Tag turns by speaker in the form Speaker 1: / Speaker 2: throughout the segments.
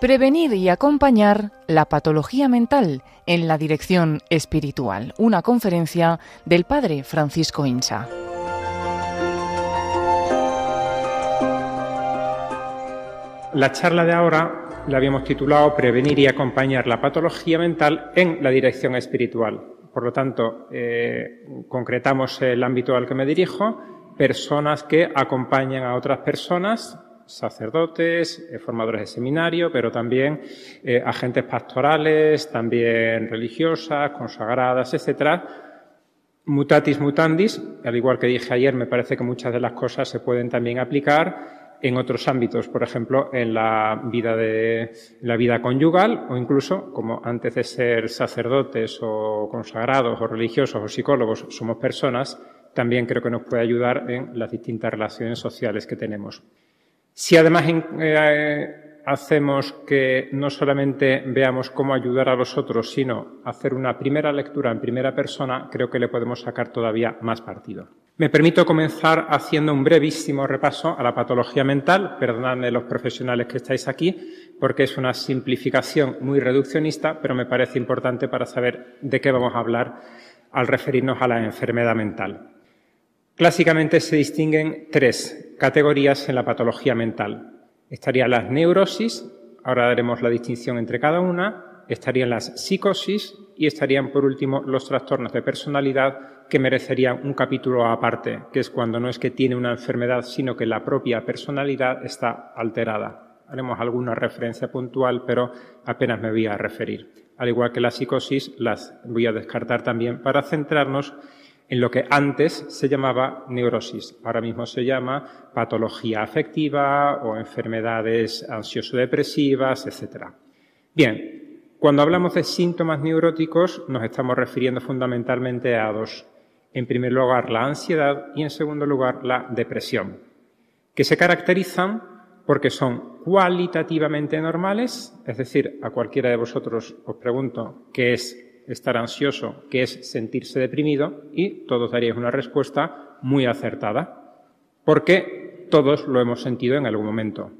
Speaker 1: Prevenir y acompañar la patología mental en la dirección espiritual. Una conferencia del padre Francisco Incha.
Speaker 2: La charla de ahora la habíamos titulado Prevenir y acompañar la patología mental en la dirección espiritual. Por lo tanto, eh, concretamos el ámbito al que me dirijo, personas que acompañan a otras personas sacerdotes, eh, formadores de seminario, pero también eh, agentes pastorales, también religiosas, consagradas, etcétera. Mutatis mutandis, al igual que dije ayer, me parece que muchas de las cosas se pueden también aplicar en otros ámbitos, por ejemplo, en la vida de la vida conyugal o incluso, como antes de ser sacerdotes o consagrados o religiosos o psicólogos somos personas, también creo que nos puede ayudar en las distintas relaciones sociales que tenemos. Si además eh, hacemos que no solamente veamos cómo ayudar a los otros, sino hacer una primera lectura en primera persona, creo que le podemos sacar todavía más partido. Me permito comenzar haciendo un brevísimo repaso a la patología mental, perdonadme los profesionales que estáis aquí, porque es una simplificación muy reduccionista, pero me parece importante para saber de qué vamos a hablar al referirnos a la enfermedad mental. Clásicamente se distinguen tres categorías en la patología mental. Estarían las neurosis, ahora daremos la distinción entre cada una, estarían las psicosis y estarían por último los trastornos de personalidad que merecerían un capítulo aparte, que es cuando no es que tiene una enfermedad, sino que la propia personalidad está alterada. Haremos alguna referencia puntual, pero apenas me voy a referir. Al igual que la psicosis, las voy a descartar también para centrarnos en lo que antes se llamaba neurosis. Ahora mismo se llama patología afectiva o enfermedades ansioso-depresivas, etc. Bien, cuando hablamos de síntomas neuróticos nos estamos refiriendo fundamentalmente a dos. En primer lugar, la ansiedad y en segundo lugar, la depresión, que se caracterizan porque son cualitativamente normales, es decir, a cualquiera de vosotros os pregunto qué es estar ansioso, que es sentirse deprimido, y todos daríais una respuesta muy acertada, porque todos lo hemos sentido en algún momento.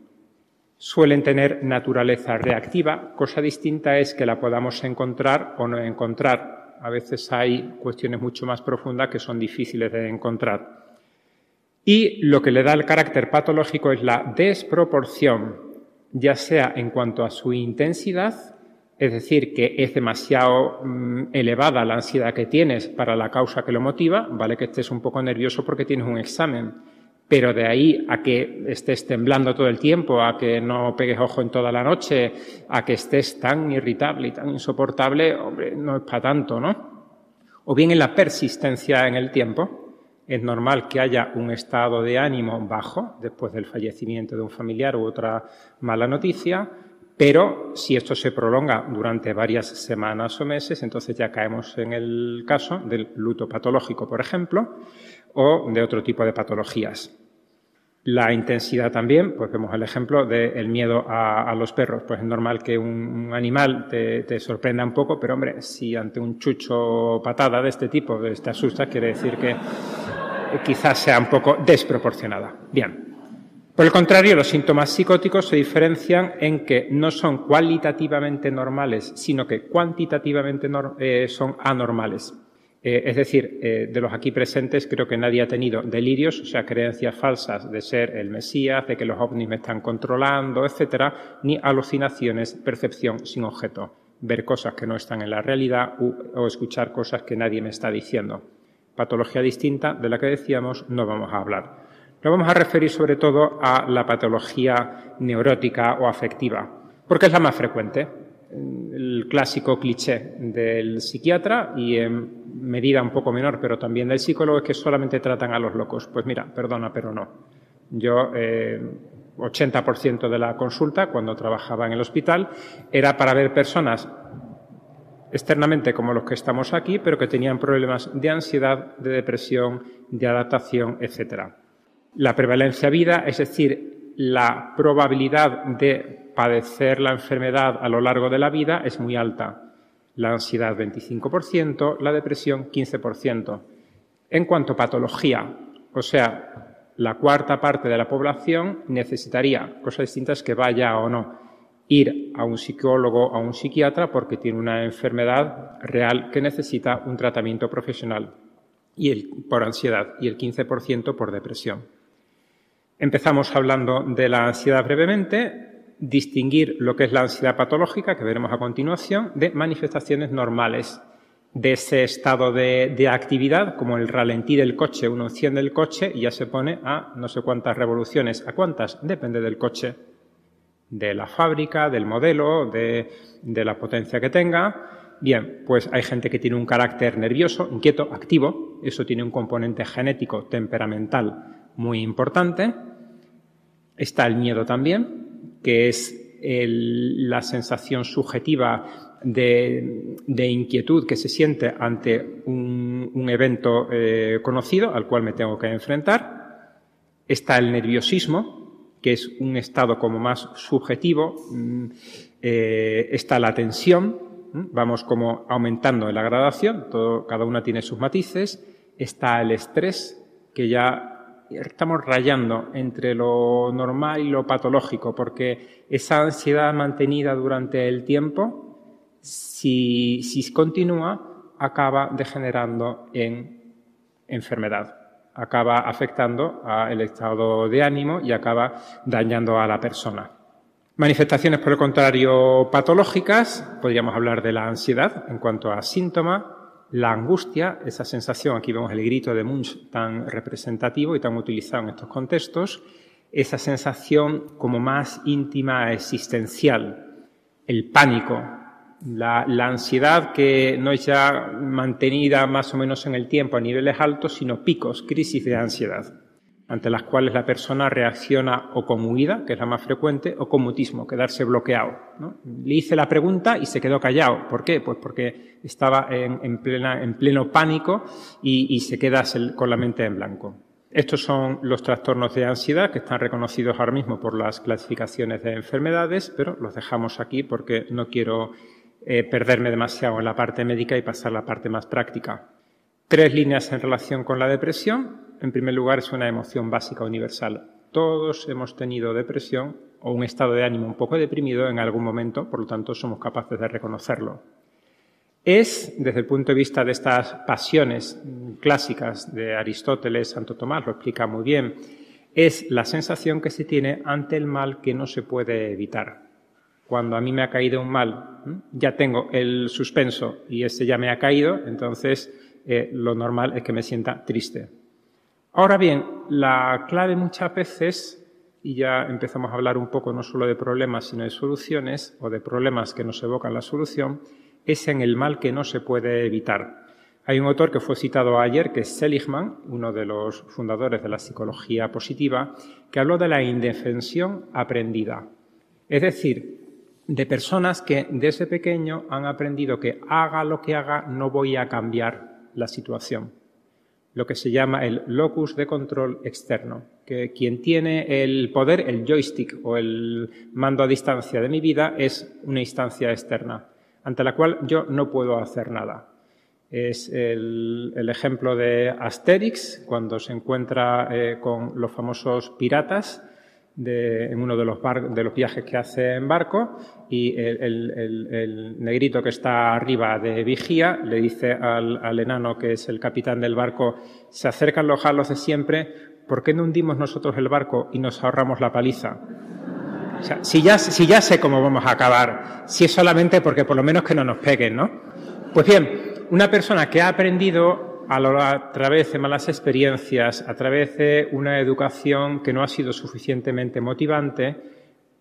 Speaker 2: Suelen tener naturaleza reactiva, cosa distinta es que la podamos encontrar o no encontrar. A veces hay cuestiones mucho más profundas que son difíciles de encontrar. Y lo que le da el carácter patológico es la desproporción, ya sea en cuanto a su intensidad es decir, que es demasiado mm, elevada la ansiedad que tienes para la causa que lo motiva, vale que estés un poco nervioso porque tienes un examen, pero de ahí a que estés temblando todo el tiempo, a que no pegues ojo en toda la noche, a que estés tan irritable y tan insoportable, hombre, no es para tanto, ¿no? O bien en la persistencia en el tiempo, es normal que haya un estado de ánimo bajo después del fallecimiento de un familiar u otra mala noticia, pero si esto se prolonga durante varias semanas o meses, entonces ya caemos en el caso del luto patológico, por ejemplo, o de otro tipo de patologías. La intensidad también, pues vemos el ejemplo del miedo a, los perros. Pues es normal que un, animal te, sorprenda un poco, pero hombre, si ante un chucho patada de este tipo te asusta, quiere decir que quizás sea un poco desproporcionada. Bien. Por el contrario, los síntomas psicóticos se diferencian en que no son cualitativamente normales, sino que cuantitativamente eh, son anormales. Eh, es decir, eh, de los aquí presentes creo que nadie ha tenido delirios, o sea, creencias falsas de ser el Mesías, de que los ovnis me están controlando, etcétera, ni alucinaciones, percepción sin objeto, ver cosas que no están en la realidad o escuchar cosas que nadie me está diciendo. Patología distinta de la que decíamos no vamos a hablar. Nos vamos a referir sobre todo a la patología neurótica o afectiva, porque es la más frecuente. El clásico cliché del psiquiatra y en medida un poco menor, pero también del psicólogo, es que solamente tratan a los locos. Pues mira, perdona, pero no. Yo, 80% eh, de la consulta, cuando trabajaba en el hospital, era para ver personas externamente como los que estamos aquí, pero que tenían problemas de ansiedad, de depresión, de adaptación, etcétera. La prevalencia vida, es decir, la probabilidad de padecer la enfermedad a lo largo de la vida es muy alta. La ansiedad 25%, la depresión 15%. En cuanto a patología, o sea, la cuarta parte de la población necesitaría, cosas distintas que vaya o no, ir a un psicólogo o a un psiquiatra porque tiene una enfermedad real que necesita un tratamiento profesional y el, por ansiedad y el 15% por depresión. Empezamos hablando de la ansiedad brevemente, distinguir lo que es la ansiedad patológica, que veremos a continuación, de manifestaciones normales de ese estado de, actividad, como el ralentí del coche, uno enciende el coche y ya se pone a no sé cuántas revoluciones. ¿A cuántas? Depende del coche, de la fábrica, del modelo, de, de la potencia que tenga. Bien, pues hay gente que tiene un carácter nervioso, inquieto, activo. Eso tiene un componente genético, temperamental muy importante. Está el miedo también, que es la sensación subjetiva de, inquietud que se siente ante un, evento eh, conocido al cual me tengo que enfrentar. Está el nerviosismo, que es un estado como más subjetivo. Mm, eh, está la tensión, vamos como aumentando en la gradación, todo, cada una tiene sus matices. Está el estrés, que ya estamos rayando entre lo normal y lo patológico, porque esa ansiedad mantenida durante el tiempo si, si continúa, acaba degenerando en enfermedad, acaba afectando al estado de ánimo y acaba dañando a la persona. Manifestaciones, por el contrario, patológicas, podríamos hablar de la ansiedad en cuanto a síntoma, la angustia, esa sensación, aquí vemos el grito de Munch tan representativo y tan utilizado en estos contextos, esa sensación como más íntima, existencial, el pánico, la, ansiedad que no es ya mantenida más o menos en el tiempo a niveles altos, sino picos, crisis de ansiedad, ante las cuales la persona reacciona o con huida, que es la más frecuente, o con mutismo, quedarse bloqueado. Le hice la pregunta y se quedó callado. ¿Por qué? Pues porque estaba en, pleno pánico y, se queda con la mente en blanco. Estos son los trastornos de ansiedad que están reconocidos ahora mismo por las clasificaciones de enfermedades, pero los dejamos aquí porque no quiero eh, perderme demasiado en la parte médica y pasar a la parte más práctica. Tres líneas en relación con la depresión. En primer lugar, es una emoción básica universal. Todos hemos tenido depresión o un estado de ánimo un poco deprimido en algún momento, por lo tanto somos capaces de reconocerlo. Es, desde el punto de vista de estas pasiones clásicas de Aristóteles, Santo Tomás lo explica muy bien, es la sensación que se tiene ante el mal que no se puede evitar cuando a mí me ha caído un mal, ya tengo el suspenso y ese ya me ha caído, entonces eh, lo normal es que me sienta triste. Ahora bien, la clave muchas veces, y ya empezamos a hablar un poco no solo de problemas, sino de soluciones, o de problemas que nos evocan la solución, es en el mal que no se puede evitar. Hay un autor que fue citado ayer, que es Seligman, uno de los fundadores de la psicología positiva, que habló de la indefensión aprendida. Es decir, de personas que desde pequeño han aprendido que haga lo que haga, no voy a cambiar la situación. Lo que se llama el locus de control externo, que quien tiene el poder, el joystick o el mando a distancia de mi vida es una instancia externa, ante la cual yo no puedo hacer nada. Es el, ejemplo de Asterix, cuando se encuentra eh, con los famosos piratas, en uno de los, de los viajes que hace en barco y el, negrito que está arriba de vigía le dice al, enano que es el capitán del barco, se acercan los halos de siempre, ¿por qué no hundimos nosotros el barco y nos ahorramos la paliza? O sea, si ya, si ya sé cómo vamos a acabar, si es solamente porque por lo menos que no nos peguen, ¿no? Pues bien, una persona que ha aprendido a, través de malas experiencias, a través de una educación que no ha sido suficientemente motivante,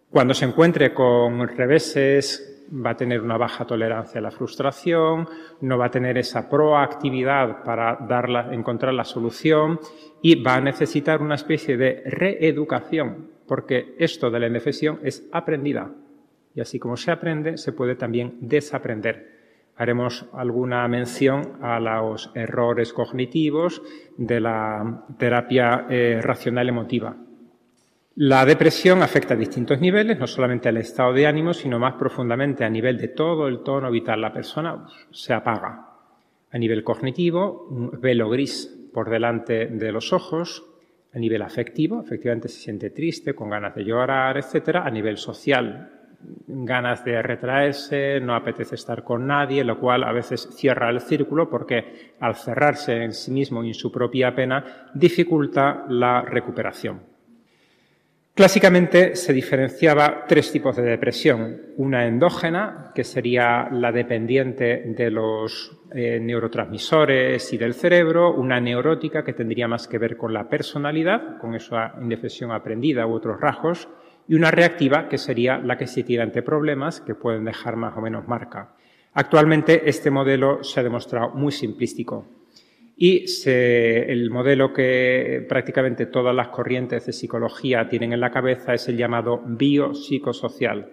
Speaker 2: cuando se encuentre con reveses, va a tener una baja tolerancia a la frustración, no va a tener esa proactividad para encontrar la solución y va a necesitar una especie de reeducación, porque esto de la indefensión es aprendida. Y así como se aprende, se puede también desaprender haremos alguna mención a los errores cognitivos de la terapia eh, racional emotiva. La depresión afecta a distintos niveles, no solamente al estado de ánimo, sino más profundamente a nivel de todo el tono vital. La persona se apaga. A nivel cognitivo, un velo gris por delante de los ojos. A nivel afectivo, efectivamente se siente triste, con ganas de llorar, etcétera. A nivel social, ganas de retraerse, no apetece estar con nadie, lo cual a veces cierra el círculo porque al cerrarse en sí mismo y en su propia pena dificulta la recuperación. Clásicamente se diferenciaba tres tipos de depresión. Una endógena, que sería la dependiente de los eh, neurotransmisores y del cerebro, una neurótica, que tendría más que ver con la personalidad, con esa indefensión aprendida u otros rasgos, y una reactiva, que sería la que se tira ante problemas que pueden dejar más o menos marca. Actualmente este modelo se ha demostrado muy simplístico y el modelo que prácticamente todas las corrientes de psicología tienen en la cabeza es el llamado biopsicosocial,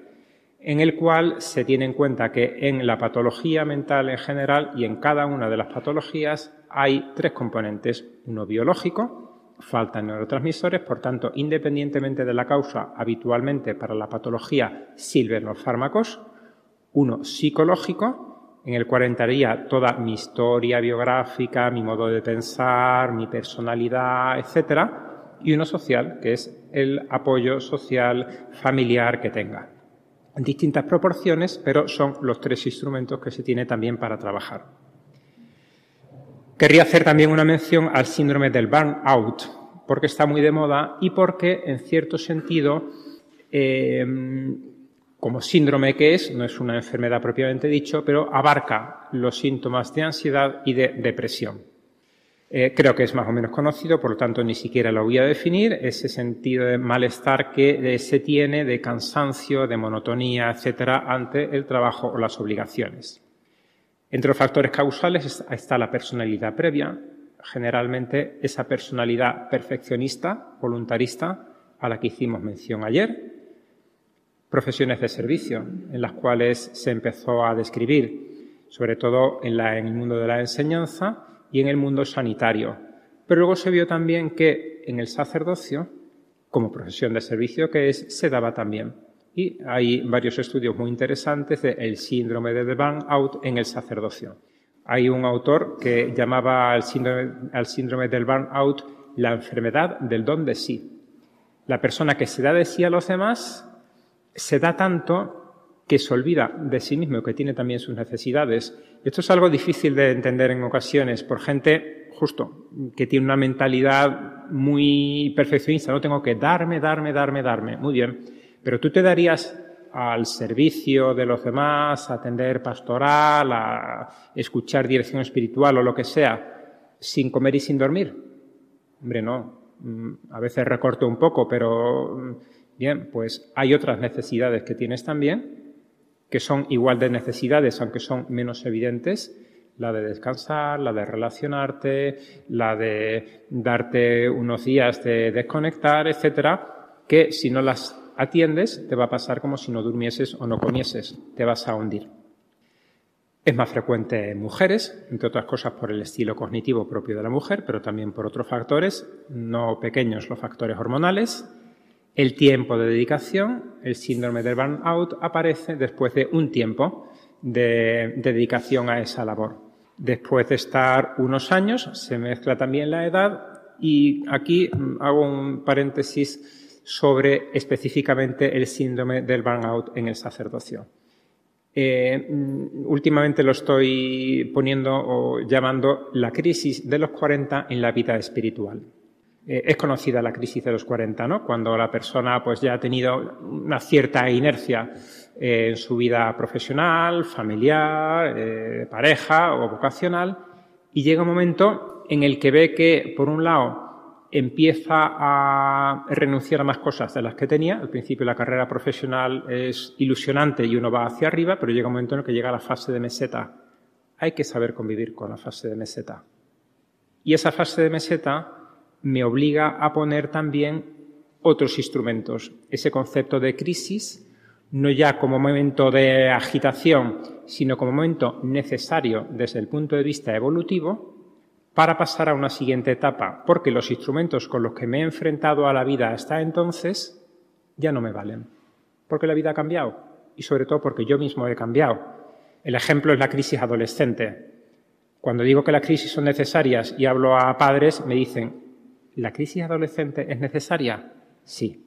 Speaker 2: en el cual se tiene en cuenta que en la patología mental en general y en cada una de las patologías hay tres componentes. Uno biológico, faltan neurotransmisores, por tanto, independientemente de la causa, habitualmente para la patología sirven los fármacos. Uno psicológico, en el cual entraría toda mi historia biográfica, mi modo de pensar, mi personalidad, etcétera, y uno social, que es el apoyo social familiar que tenga. En distintas proporciones, pero son los tres instrumentos que se tiene también para trabajar. Querría hacer también una mención al síndrome del burnout, porque está muy de moda y porque, en cierto sentido, eh, como síndrome que es, no es una enfermedad propiamente dicho, pero abarca los síntomas de ansiedad y de depresión. Eh, creo que es más o menos conocido, por lo tanto ni siquiera lo voy a definir, ese sentido de malestar que se tiene, de cansancio, de monotonía, etcétera, ante el trabajo o las obligaciones. Entre los factores causales está la personalidad previa, generalmente esa personalidad perfeccionista, voluntarista, a la que hicimos mención ayer, profesiones de servicio en las cuales se empezó a describir, sobre todo en, el mundo de la enseñanza y en el mundo sanitario. Pero luego se vio también que en el sacerdocio, como profesión de servicio que es, se daba también. Y hay varios estudios muy interesantes del síndrome de burnout en el sacerdocio. Hay un autor que llamaba al síndrome, al síndrome del burnout la enfermedad del don de sí. La persona que se da de sí a los demás se da tanto que se olvida de sí mismo, que tiene también sus necesidades. Esto es algo difícil de entender en ocasiones por gente justo que tiene una mentalidad muy perfeccionista. No tengo que darme, darme, darme, darme. Muy bien. Pero tú te darías al servicio de los demás, a atender pastoral, a escuchar dirección espiritual o lo que sea, sin comer y sin dormir. Hombre, no. Mm, a veces recorto un poco, pero mm, Bien, pues hay otras necesidades que tienes también, que son igual de necesidades, aunque son menos evidentes, la de descansar, la de relacionarte, la de darte unos días de desconectar, etcétera, que si no las atiendes te va a pasar como si no durmieses o no comieses, te vas a hundir. Es más frecuente en mujeres, entre otras cosas por el estilo cognitivo propio de la mujer, pero también por otros factores, no pequeños los factores hormonales, el tiempo de dedicación, el síndrome del burnout, aparece después de un tiempo de, dedicación a esa labor. Después de estar unos años, se mezcla también la edad y aquí mm, hago un paréntesis sobre específicamente el síndrome del burnout en el sacerdocio. Eh, mm, últimamente lo estoy poniendo o llamando la crisis de los 40 en la vida espiritual. Eh, es conocida la crisis de los 40, ¿no? Cuando la persona pues ya ha tenido una cierta inercia eh, en su vida profesional, familiar, pareja o vocacional y llega un momento en el que ve que, por un lado, empieza a renunciar a más cosas de las que tenía. Al principio la carrera profesional es ilusionante y uno va hacia arriba, pero llega un momento en el que llega la fase de meseta. Hay que saber convivir con la fase de meseta. Y esa fase de meseta me obliga a poner también otros instrumentos. Ese concepto de crisis, no ya como momento de agitación, sino como momento necesario desde el punto de vista evolutivo para pasar a una siguiente etapa, porque los instrumentos con los que me he enfrentado a la vida hasta entonces ya no me valen, porque la vida ha cambiado y sobre todo porque yo mismo he cambiado. El ejemplo es la crisis adolescente. Cuando digo que las crisis son necesarias y hablo a padres, me dicen, ¿La crisis adolescente es necesaria? Sí.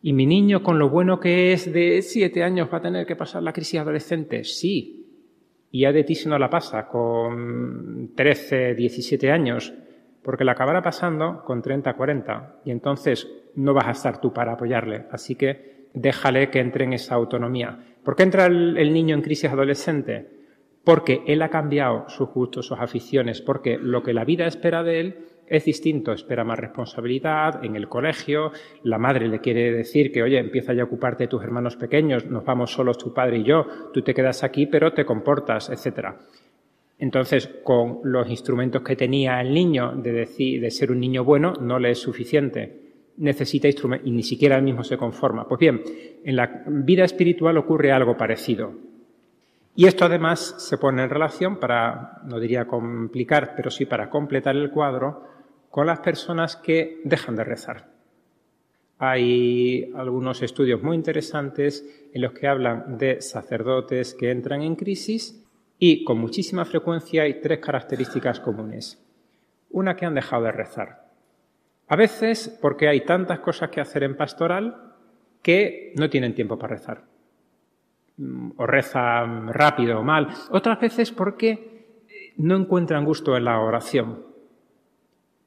Speaker 2: ¿Y mi niño, con lo bueno que es de siete años, va a tener que pasar la crisis adolescente? Sí. Y a de ti si no la pasa con 13, 17 años, porque la acabará pasando con 30, 40. Y entonces no vas a estar tú para apoyarle. Así que déjale que entre en esa autonomía. ¿Por qué entra el, el niño en crisis adolescente? Porque él ha cambiado sus gustos, sus aficiones, porque lo que la vida espera de él es distinto, espera más responsabilidad en el colegio, la madre le quiere decir que, oye, empieza ya a ocuparte de tus hermanos pequeños, nos vamos solos tu padre y yo, tú te quedas aquí, pero te comportas, etcétera. Entonces, con los instrumentos que tenía el niño de decir, de ser un niño bueno, no le es suficiente. Necesita instrumentos y ni siquiera él mismo se conforma. Pues bien, en la vida espiritual ocurre algo parecido. Y esto además se pone en relación para, no diría complicar, pero sí para completar el cuadro, con las personas que dejan de rezar. Hay algunos estudios muy interesantes en los que hablan de sacerdotes que entran en crisis y con muchísima frecuencia hay tres características comunes. Una que han dejado de rezar. A veces porque hay tantas cosas que hacer en pastoral que no tienen tiempo para rezar. O rezan rápido o mal. Otras veces porque no encuentran gusto en la oración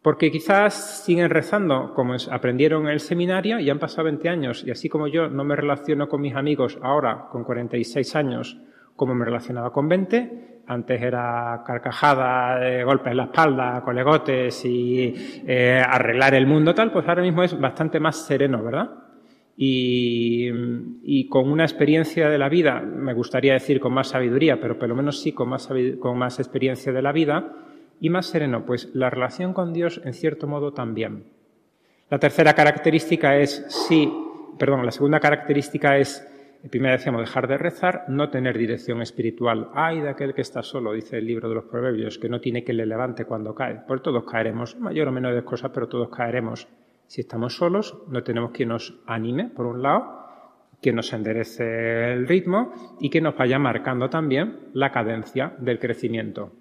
Speaker 2: porque quizás siguen rezando como aprendieron en el seminario y han pasado 20 años y así como yo no me relaciono con mis amigos ahora con 46 años como me relacionaba con 20, antes era carcajada, golpes en la espalda, colegotes y eh, arreglar el mundo tal, pues ahora mismo es bastante más sereno, ¿verdad? Y, con una experiencia de la vida, me gustaría decir con más sabiduría, pero por lo menos sí con más, con más experiencia de la vida, y más sereno, pues la relación con Dios en cierto modo también. La tercera característica es sí, perdón, la segunda característica es, primero decíamos, dejar de rezar, no tener dirección espiritual. Ay de aquel que está solo, dice el libro de los Proverbios, que no tiene que le levante cuando cae. Pues todos caeremos, mayor o menor de cosas, pero todos caeremos. Si estamos solos, no tenemos quien nos anime, por un lado, que nos enderece el ritmo y que nos vaya marcando también la cadencia del crecimiento.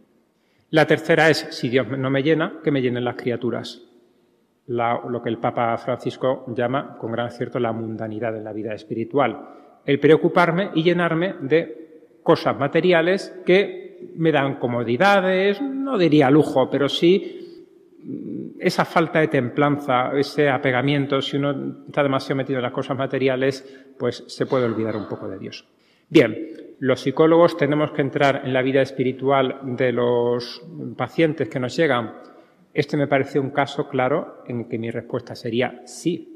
Speaker 2: La tercera es, si Dios no me llena, que me llenen las criaturas. lo que el Papa Francisco llama, con gran acierto, la mundanidad en la vida espiritual. El preocuparme y llenarme de cosas materiales que me dan comodidades, no diría lujo, pero sí esa falta de templanza, ese apegamiento, si uno está demasiado metido en las cosas materiales, pues se puede olvidar un poco de Dios. Bien, los psicólogos tenemos que entrar en la vida espiritual de los pacientes que nos llegan. Este me parece un caso claro en que mi respuesta sería sí.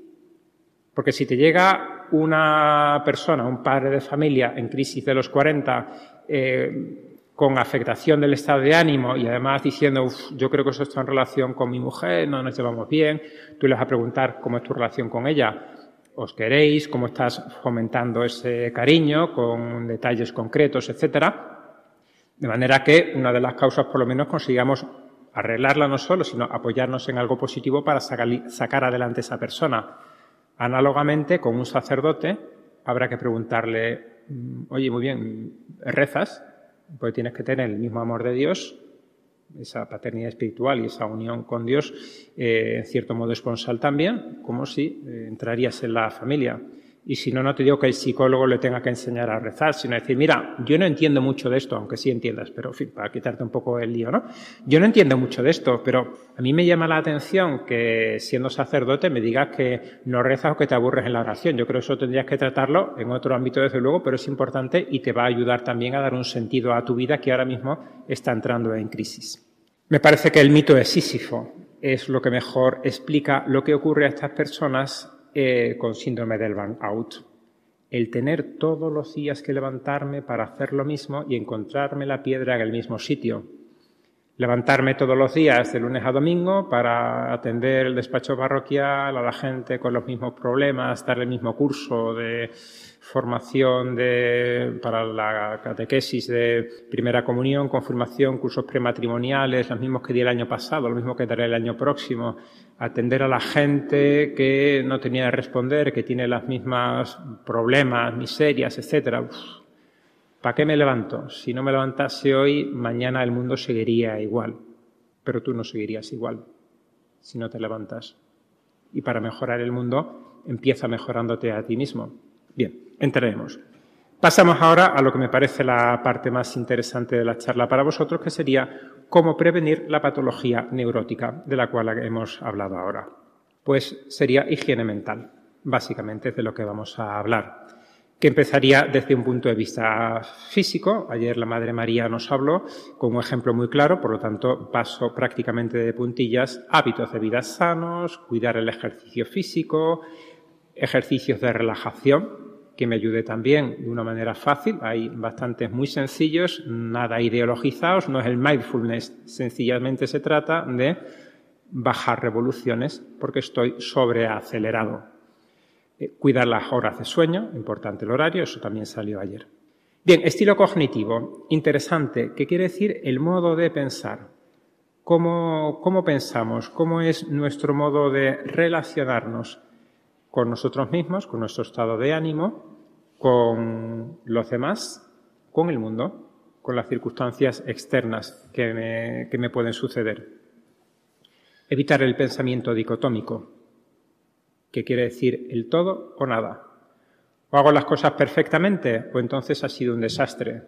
Speaker 2: Porque si te llega una persona, un padre de familia en crisis de los 40, eh, con afectación del estado de ánimo y además diciendo, yo creo que eso está en relación con mi mujer, no nos llevamos bien, tú le vas a preguntar cómo es tu relación con ella os queréis, cómo estás fomentando ese cariño con detalles concretos, etcétera. De manera que una de las causas, por lo menos, consigamos arreglarla no solo, sino apoyarnos en algo positivo para sacar adelante esa persona. Análogamente, con un sacerdote, habrá que preguntarle, mm, oye, muy bien, ¿rezas? Pues tienes que tener el mismo amor de Dios esa paternidad espiritual y esa unión con Dios, eh, en cierto modo esponsal también, como si eh, entrarías en la familia. Y si no, no te digo que el psicólogo le tenga que enseñar a rezar, sino decir, mira, yo no entiendo mucho de esto, aunque sí entiendas, pero en fin, para quitarte un poco el lío, ¿no? Yo no entiendo mucho de esto, pero a mí me llama la atención que siendo sacerdote me digas que no rezas o que te aburres en la oración. Yo creo que eso tendrías que tratarlo en otro ámbito, desde luego, pero es importante y te va a ayudar también a dar un sentido a tu vida que ahora mismo está entrando en crisis. Me parece que el mito de Sísifo es lo que mejor explica lo que ocurre a estas personas eh, con síndrome del burnout. El tener todos los días que levantarme para hacer lo mismo y encontrarme la piedra en el mismo sitio. Levantarme todos los días de lunes a domingo para atender el despacho parroquial a la gente con los mismos problemas, dar el mismo curso de formación de, para la catequesis de primera comunión, confirmación, cursos prematrimoniales, los mismos que di el año pasado, lo mismo que daré el año próximo, atender a la gente que no tenía que responder, que tiene las mismas problemas, miserias, etcétera. ¿Para qué me levanto? Si no me levantase hoy, mañana el mundo seguiría igual, pero tú no seguirías igual. si no te levantas. Y para mejorar el mundo, empieza mejorándote a ti mismo. Bien, entremos. Pasamos ahora a lo que me parece la parte más interesante de la charla para vosotros, que sería cómo prevenir la patología neurótica de la cual hemos hablado ahora. Pues sería higiene mental, básicamente de lo que vamos a hablar, que empezaría desde un punto de vista físico. Ayer la Madre María nos habló con un ejemplo muy claro, por lo tanto paso prácticamente de puntillas, hábitos de vida sanos, cuidar el ejercicio físico, ejercicios de relajación, que me ayude también de una manera fácil. Hay bastantes muy sencillos, nada ideologizados, no es el mindfulness, sencillamente se trata de bajar revoluciones porque estoy sobreacelerado. Eh, cuidar las horas de sueño, importante el horario, eso también salió ayer. Bien, estilo cognitivo, interesante, ¿qué quiere decir el modo de pensar? ¿Cómo, ¿Cómo pensamos? ¿Cómo es nuestro modo de relacionarnos? Con nosotros mismos, con nuestro estado de ánimo, con los demás, con el mundo, con las circunstancias externas que me, pueden suceder. Evitar el pensamiento dicotómico, que quiere decir el todo o nada. O hago las cosas perfectamente o entonces ha sido un desastre.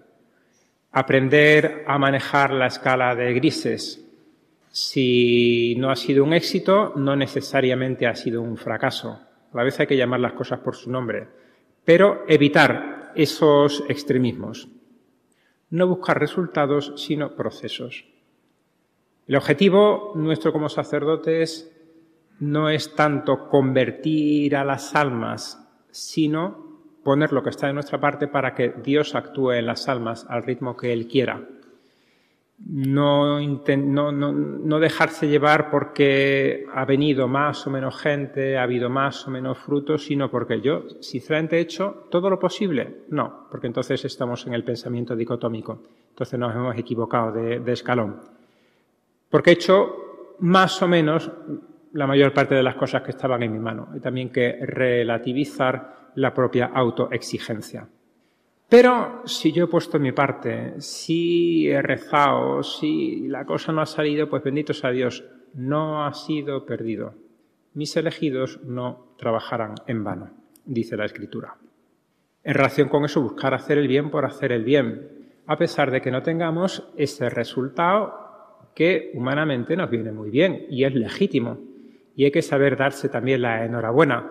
Speaker 2: Aprender a manejar la escala de grises. Si no ha sido un éxito, no necesariamente ha sido un fracaso. A la vez hay que llamar las cosas por su nombre, pero evitar esos extremismos. No buscar resultados, sino procesos. El objetivo nuestro como sacerdotes no es tanto convertir a las almas, sino poner lo que está de nuestra parte para que Dios actúe en las almas al ritmo que Él quiera no, no, no, dejarse llevar porque ha venido más o menos gente, ha habido más o menos frutos, sino porque yo, sinceramente, he hecho todo lo posible. No, porque entonces estamos en el pensamiento dicotómico. Entonces nos hemos equivocado de, de escalón. Porque he hecho más o menos la mayor parte de las cosas que estaban en mi mano. Hay también que relativizar la propia autoexigencia. Pero si yo he puesto mi parte, si he rezado, si la cosa no ha salido, pues bendito sea Dios, no ha sido perdido. Mis elegidos no trabajarán en vano, dice la Escritura. En relación con eso, buscar hacer el bien por hacer el bien, a pesar de que no tengamos ese resultado que humanamente nos viene muy bien y es legítimo. Y hay que saber darse también la enhorabuena.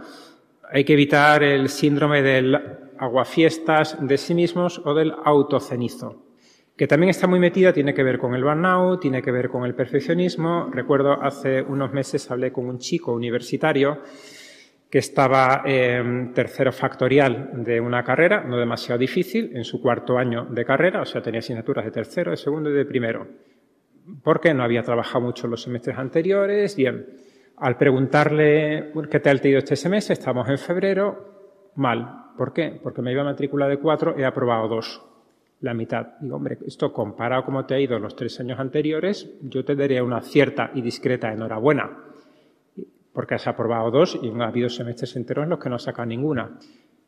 Speaker 2: Hay que evitar el síndrome del aguafiestas de sí mismos o del autocenizo, que también está muy metida, tiene que ver con el burnout, tiene que ver con el perfeccionismo. Recuerdo hace unos meses hablé con un chico universitario que estaba en tercero factorial de una carrera, no demasiado difícil, en su cuarto año de carrera, o sea, tenía asignaturas de tercero, de segundo y de primero, porque no había trabajado mucho los semestres anteriores. Bien, al preguntarle qué te ha ido este semestre, estamos en febrero, mal, ¿Por qué? Porque me iba a matrícula de cuatro, he aprobado dos, la mitad. Digo, hombre, esto comparado como te ha ido los tres años anteriores, yo te daría una cierta y discreta enhorabuena, porque has aprobado dos y ha habido semestres enteros en los que no has sacado ninguna.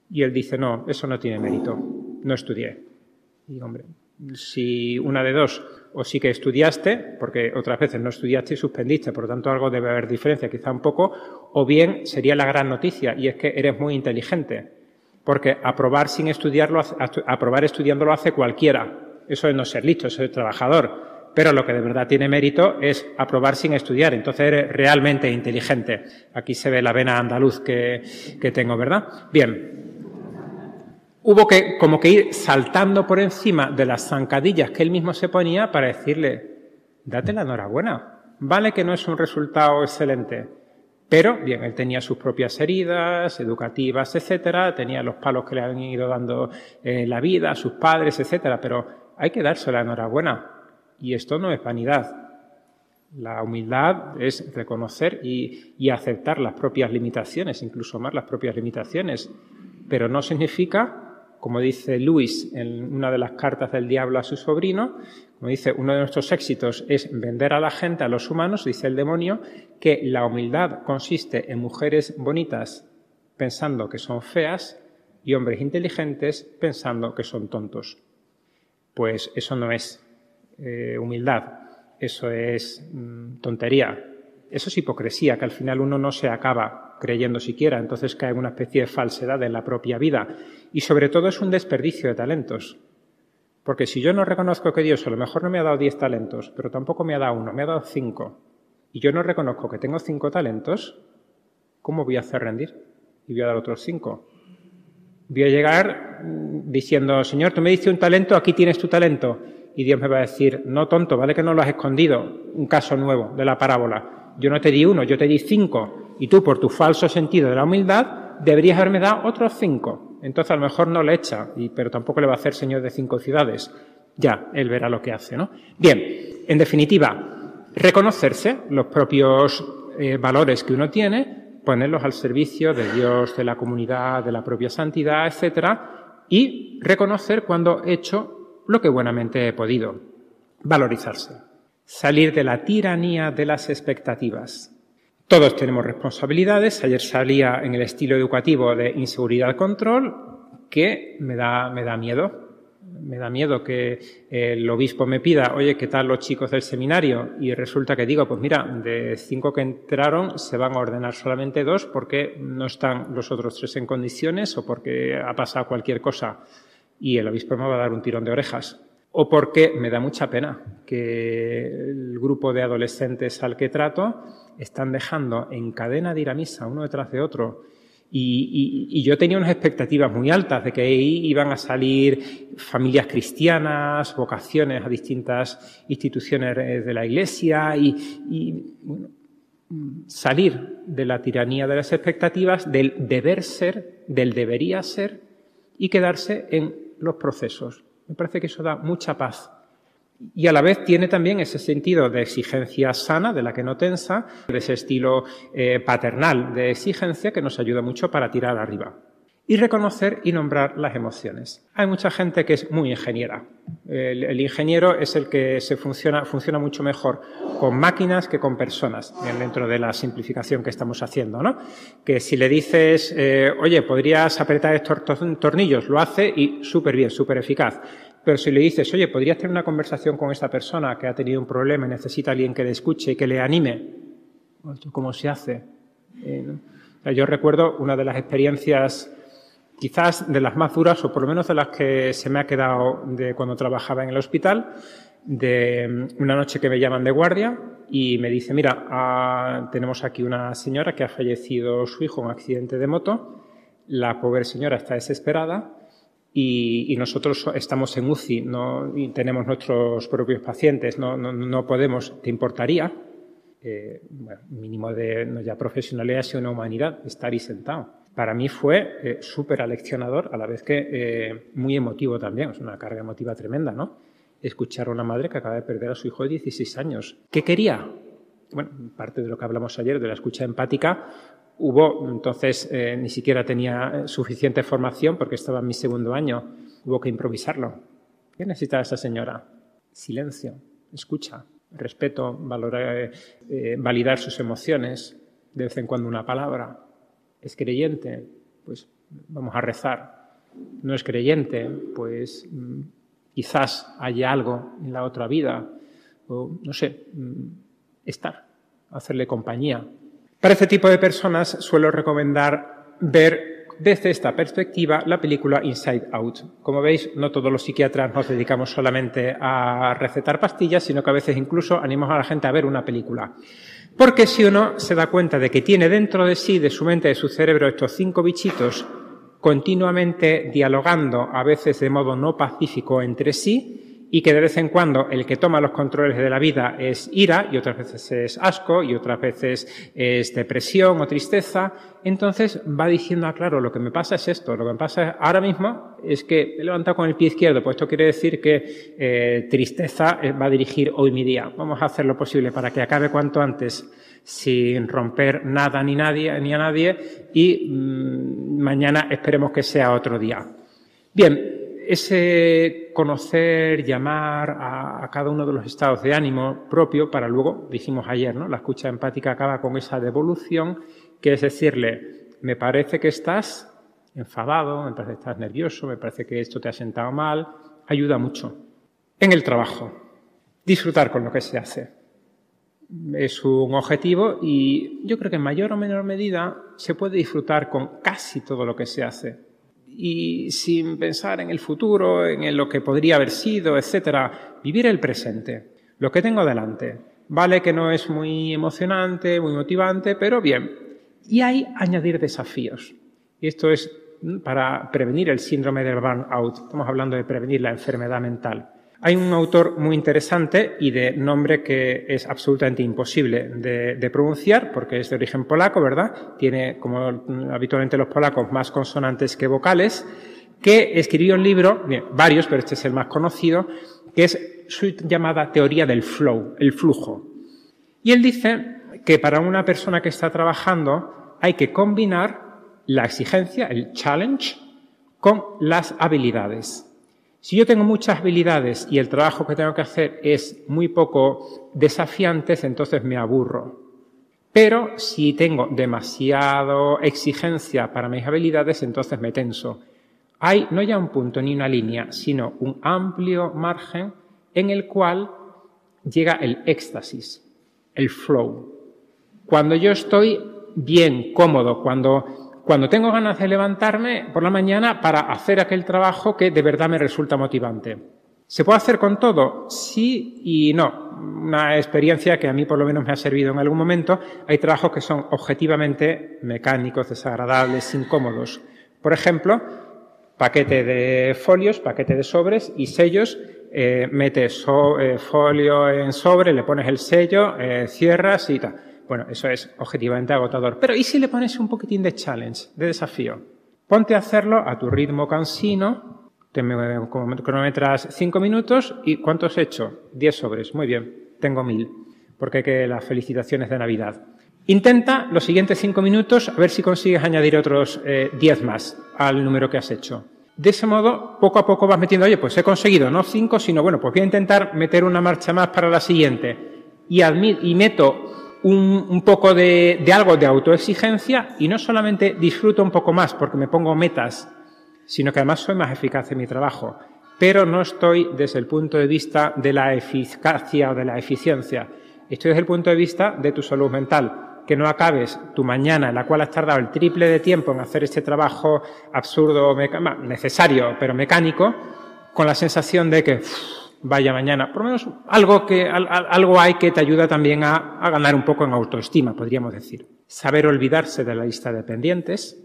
Speaker 2: Y él dice, no, eso no tiene mérito, no estudié. Digo, hombre, si una de dos, o sí que estudiaste, porque otras veces no estudiaste y suspendiste, por lo tanto algo debe haber diferencia, quizá un poco, o bien sería la gran noticia, y es que eres muy inteligente porque aprobar sin estudiarlo, aprobar estudiando lo hace cualquiera. Eso es no ser listo, eso es trabajador. Pero lo que de verdad tiene mérito es aprobar sin estudiar. Entonces eres realmente inteligente. Aquí se ve la vena andaluz que, que tengo, ¿verdad? Bien. Hubo que como que ir saltando por encima de las zancadillas que él mismo se ponía para decirle, date la enhorabuena. Vale que no es un resultado excelente, pero, bien, él tenía sus propias heridas educativas, etcétera, tenía los palos que le han ido dando eh, la vida, a sus padres, etcétera, pero hay que darse la enhorabuena. Y esto no es vanidad. La humildad es reconocer y, y aceptar las propias limitaciones, incluso más las propias limitaciones. Pero no significa como dice Luis en una de las cartas del diablo a su sobrino, como dice, uno de nuestros éxitos es vender a la gente, a los humanos, dice el demonio, que la humildad consiste en mujeres bonitas pensando que son feas y hombres inteligentes pensando que son tontos. Pues eso no es eh, humildad, eso es mm, tontería. Eso es hipocresía, que al final uno no se acaba creyendo siquiera, entonces cae una especie de falsedad en la propia vida. Y sobre todo es un desperdicio de talentos. Porque si yo no reconozco que Dios a lo mejor no me ha dado diez talentos, pero tampoco me ha dado uno, me ha dado cinco, y yo no reconozco que tengo cinco talentos, ¿cómo voy a hacer rendir? Y voy a dar otros cinco. Voy a llegar mm, diciendo, Señor, tú me diste un talento, aquí tienes tu talento. Y Dios me va a decir, no tonto, vale que no lo has escondido. Un caso nuevo de la parábola. Yo no te di uno, yo te di cinco. Y tú, por tu falso sentido de la humildad, deberías haberme dado otros cinco. Entonces a lo mejor no le echa, y, pero tampoco le va a hacer Señor de cinco ciudades. Ya, él verá lo que hace, ¿no? Bien, en definitiva, reconocerse los propios eh, valores que uno tiene, ponerlos al servicio de Dios, de la comunidad, de la propia santidad, etcétera, y reconocer cuando he hecho lo que buenamente he podido. Valorizarse. Salir de la tiranía de las expectativas. Todos tenemos responsabilidades. Ayer salía en el estilo educativo de inseguridad-control que me da, me da miedo me da miedo que el obispo me pida, oye, ¿qué tal los chicos del seminario? Y resulta que digo, pues mira, de cinco que entraron se van a ordenar solamente dos porque no están los otros tres en condiciones o porque ha pasado cualquier cosa y el obispo me va a dar un tirón de orejas. O porque me da mucha pena que el grupo de adolescentes al que trato están dejando en cadena de ir a misa uno detrás de otro y, yo tenía unas expectativas muy altas de que ahí iban a salir familias cristianas, vocaciones a distintas instituciones de la Iglesia y, salir de la tiranía de las expectativas, del deber ser, del debería ser y quedarse en los procesos. Me parece que eso da mucha paz y a la vez tiene también ese sentido de exigencia sana, de la que no tensa, de ese estilo eh, paternal de exigencia que nos ayuda mucho para tirar arriba. Y reconocer y nombrar las emociones. Hay mucha gente que es muy ingeniera. El, ingeniero es el que se funciona, funciona mucho mejor con máquinas que con personas, dentro de la simplificación que estamos haciendo, ¿no? Que si le dices, eh, oye, podrías apretar estos tornillos, lo hace y súper bien, súper eficaz pero si le dices, oye, ¿podrías tener una conversación con esta persona que ha tenido un problema y necesita alguien que le escuche y que le anime? ¿Cómo se hace? Eh, yo recuerdo una de las experiencias quizás de las más duras o por lo menos de las que se me ha quedado de cuando trabajaba en el hospital, de una noche que me llaman de guardia y me dice, mira, ah, tenemos aquí una señora que ha fallecido su hijo en un accidente de moto, la pobre señora está desesperada y, nosotros estamos en UCI no, y tenemos nuestros propios pacientes, no, no, no podemos, ¿te importaría? Eh, bueno, mínimo de no ya profesionalidad, sino humanidad, estar ahí sentado. Para mí fue eh, súper aleccionador, a la vez que eh, muy emotivo también, es una carga emotiva tremenda, ¿no? Escuchar a una madre que acaba de perder a su hijo de 16 años. ¿Qué quería? Bueno, parte de lo que hablamos ayer, de la escucha empática, Hubo, entonces, eh, ni siquiera tenía eh, suficiente formación porque estaba en mi segundo año. Hubo que improvisarlo. ¿Qué necesita esa señora? Silencio, escucha, respeto, valorar, eh, validar sus emociones, de vez en cuando una palabra. ¿Es creyente? Pues vamos a rezar. ¿No es creyente? Pues mm, quizás haya algo en la otra vida. O, no sé, mm, estar, hacerle compañía, para este tipo de personas suelo recomendar ver desde esta perspectiva la película Inside Out. Como veis, no todos los psiquiatras nos dedicamos solamente a recetar pastillas, sino que a veces incluso animamos a la gente a ver una película. Porque si uno se da cuenta de que tiene dentro de sí, de su mente, de su cerebro, estos cinco bichitos continuamente dialogando, a veces de modo no pacífico entre sí, y que de vez en cuando el que toma los controles de la vida es ira y otras veces es asco y otras veces es depresión o tristeza, entonces va diciendo, ah, claro, lo que me pasa es esto, lo que me pasa ahora mismo es que he levantado con el pie izquierdo, pues esto quiere decir que eh, tristeza eh, va a dirigir hoy mi día. Vamos a hacer lo posible para que acabe cuanto antes sin romper nada ni nadie ni a nadie y mm, mañana esperemos que sea otro día. Bien, ese conocer, llamar a, cada uno de los estados de ánimo propio para luego, dijimos ayer, ¿no? La escucha empática acaba con esa devolución, que es decirle, me parece que estás enfadado, me parece que estás nervioso, me parece que esto te ha sentado mal, ayuda mucho. En el trabajo, disfrutar con lo que se hace. es un objetivo y yo creo que en mayor o menor medida se puede disfrutar con casi todo lo que se hace. Y sin pensar en el futuro, en lo que podría haber sido, etcétera, vivir el presente, lo que tengo delante. Vale que no es muy emocionante, muy motivante, pero bien. Y hay añadir desafíos. Y esto es para prevenir el síndrome del burnout. Estamos hablando de prevenir la enfermedad mental. Hay un autor muy interesante y de nombre que es absolutamente imposible de, pronunciar porque es de origen polaco, ¿verdad? Tiene, como habitualmente los polacos, más consonantes que vocales, que escribió un libro, varios, pero este es el más conocido, que es su llamada teoría del flow, el flujo. Y él dice que para una persona que está trabajando hay que combinar la exigencia, el challenge, con las habilidades. Si yo tengo muchas habilidades y el trabajo que tengo que hacer es muy poco desafiante, entonces me aburro. Pero si tengo demasiado exigencia para mis habilidades, entonces me tenso. Hay no ya un punto ni una línea, sino un amplio margen en el cual llega el éxtasis, el flow. Cuando yo estoy bien, cómodo, cuando cuando tengo ganas de levantarme por la mañana para hacer aquel trabajo que de verdad me resulta motivante. ¿Se puede hacer con todo? Sí y no. Una experiencia que a mí por lo menos me ha servido en algún momento. Hay trabajos que son objetivamente mecánicos, desagradables, incómodos. Por ejemplo, paquete de folios, paquete de sobres y sellos. Eh, metes eh, folio en sobre, le pones el sello, eh, cierras y tal. Bueno, eso es objetivamente agotador. Pero ¿y si le pones un poquitín de challenge, de desafío? Ponte a hacerlo a tu ritmo cansino, te cronometras cinco minutos y ¿cuánto has hecho? Diez sobres. Muy bien, tengo mil, porque hay que las felicitaciones de Navidad. Intenta los siguientes cinco minutos a ver si consigues añadir otros eh, diez más al número que has hecho. De ese modo, poco a poco vas metiendo, oye, pues he conseguido no cinco, sino bueno, pues voy a intentar meter una marcha más para la siguiente. Y, y meto un, poco de, algo de autoexigencia y no solamente disfruto un poco más porque me pongo metas, sino que además soy más eficaz en mi trabajo. Pero no estoy desde el punto de vista de la eficacia o de la eficiencia. Estoy desde el punto de vista de tu salud mental. Que no acabes tu mañana en la cual has tardado el triple de tiempo en hacer este trabajo absurdo, necesario, pero mecánico, con la sensación de que vaya mañana. Por lo menos algo, que, algo hay que te ayuda también a, a, ganar un poco en autoestima, podríamos decir. Saber olvidarse de la lista de pendientes,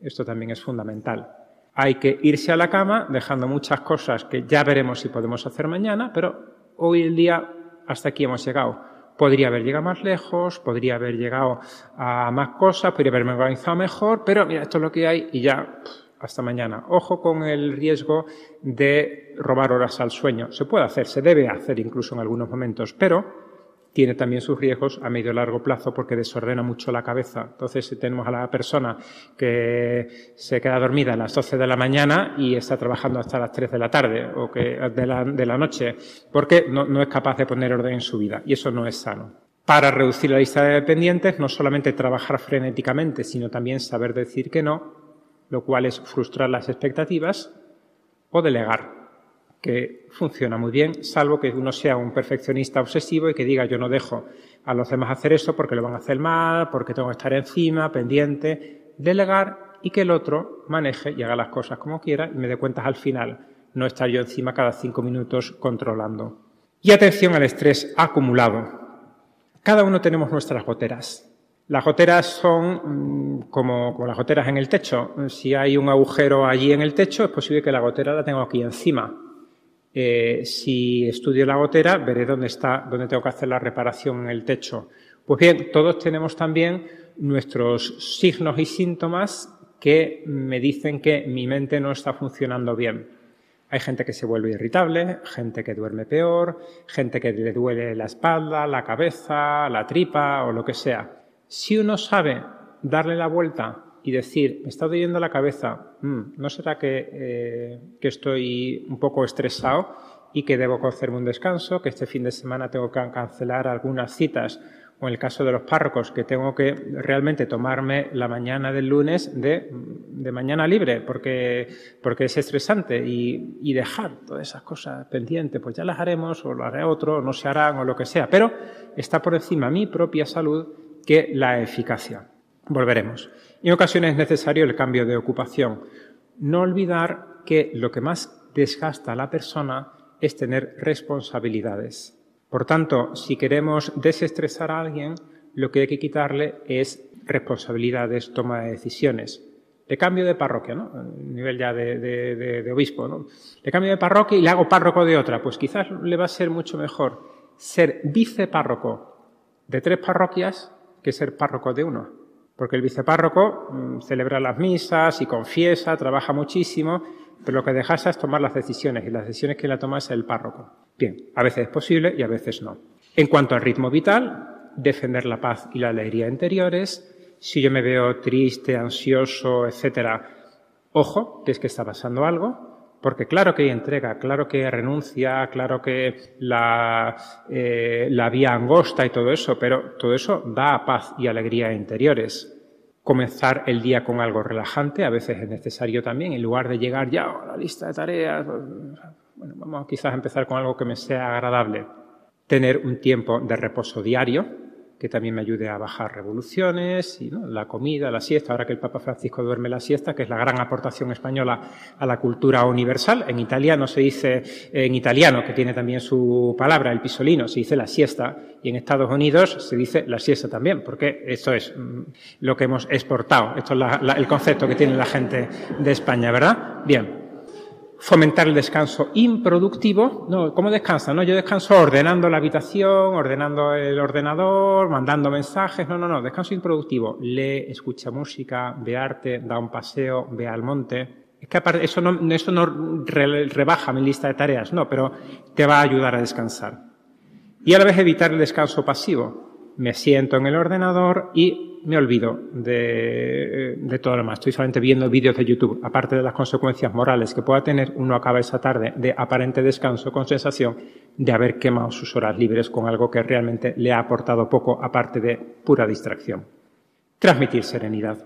Speaker 2: esto también es fundamental. Hay que irse a la cama dejando muchas cosas que ya veremos si podemos hacer mañana, pero hoy el día hasta aquí hemos llegado. Podría haber llegado más lejos, podría haber llegado a más cosas, podría haberme organizado mejor, pero mira, esto es lo que hay y ya hasta mañana. Ojo con el riesgo de robar horas al sueño. Se puede hacer, se debe hacer incluso en algunos momentos, pero tiene también sus riesgos a medio y largo plazo porque desordena mucho la cabeza. Entonces, si tenemos a la persona que se queda dormida a las 12 de la mañana y está trabajando hasta las 3 de la tarde o que de la, de la noche, porque no, no es capaz de poner orden en su vida y eso no es sano. Para reducir la lista de dependientes, no solamente trabajar frenéticamente, sino también saber decir que no lo cual es frustrar las expectativas, o delegar, que funciona muy bien, salvo que uno sea un perfeccionista obsesivo y que diga yo no dejo a los demás hacer eso porque lo van a hacer mal, porque tengo que estar encima, pendiente, delegar y que el otro maneje y haga las cosas como quiera y me dé cuentas al final, no estar yo encima cada cinco minutos controlando. Y atención al estrés acumulado. Cada uno tenemos nuestras goteras. Las goteras son mm, como, las goteras en el techo. Si hay un agujero allí en el techo, es posible que la gotera la tenga aquí encima. Eh, si estudio la gotera, veré dónde está, dónde tengo que hacer la reparación en el techo. Pues bien, todos tenemos también nuestros signos y síntomas que me dicen que mi mente no está funcionando bien. Hay gente que se vuelve irritable, gente que duerme peor, gente que le duele la espalda, la cabeza, la tripa o lo que sea. Si uno sabe darle la vuelta y decir, me está doliendo la cabeza, mm, ¿no será eh, que, estoy un poco estresado y que debo hacerme un descanso, que este fin de semana tengo que cancelar algunas citas? O en el caso de los párrocos, que tengo que realmente tomarme la mañana del lunes de de mañana libre porque, porque es estresante y, y, dejar todas esas cosas pendientes, pues ya las haremos o lo haré otro, o no se harán o lo que sea, pero está por encima mi propia salud que la eficacia. Volveremos. En ocasiones es necesario el cambio de ocupación. No olvidar que lo que más desgasta a la persona es tener responsabilidades. Por tanto, si queremos desestresar a alguien, lo que hay que quitarle es responsabilidades, toma de decisiones. Le cambio de parroquia, ¿no? A nivel ya de, obispo, ¿no? Le cambio de parroquia y le hago párroco de otra. Pues quizás le va a ser mucho mejor ser vicepárroco de tres parroquias que ser párroco de uno. Porque el vicepárroco mm, celebra las misas y confiesa, trabaja muchísimo, pero lo que dejas es tomar las decisiones y las decisiones que la toma es el párroco. Bien, a veces es posible y a veces no. En cuanto al ritmo vital, defender la paz y la alegría interiores, si yo me veo triste, ansioso, etcétera, ojo, que es que está pasando algo, porque claro que hay entrega, claro que renuncia, claro que la, eh, la vía angosta y todo eso, pero todo eso da paz y alegría interiores. Comenzar el día con algo relajante, a veces es necesario también, en lugar de llegar ya a la lista de tareas, bueno, vamos quizás a empezar con algo que me sea agradable. Tener un tiempo de reposo diario, que también me ayude a bajar revoluciones, y la comida, la siesta, ahora que el Papa Francisco duerme la siesta, que es la gran aportación española a la cultura universal. En italiano se dice, en italiano, que tiene también su palabra, el pisolino, se dice la siesta, y en Estados Unidos se dice la siesta también, porque esto es mm, lo que hemos exportado, esto es el concepto que tiene la gente de España, ¿verdad? Bien fomentar el descanso improductivo. No, ¿cómo descansa? No, yo descanso ordenando la habitación, ordenando el ordenador, mandando mensajes. No, no, no, descanso improductivo. Lee, escucha música, ve arte, da un paseo, ve al monte. Es que eso no, eso no rebaja mi lista de tareas, no, pero te va a ayudar a descansar. Y a la vez evitar el descanso pasivo. Me siento en el ordenador y me olvido de, todo lo demás. Estoy solamente viendo vídeos de YouTube. Aparte de las consecuencias morales que pueda tener, uno acaba esa tarde de aparente descanso con sensación de haber quemado sus horas libres con algo que realmente le ha aportado poco, aparte de pura distracción. Transmitir serenidad.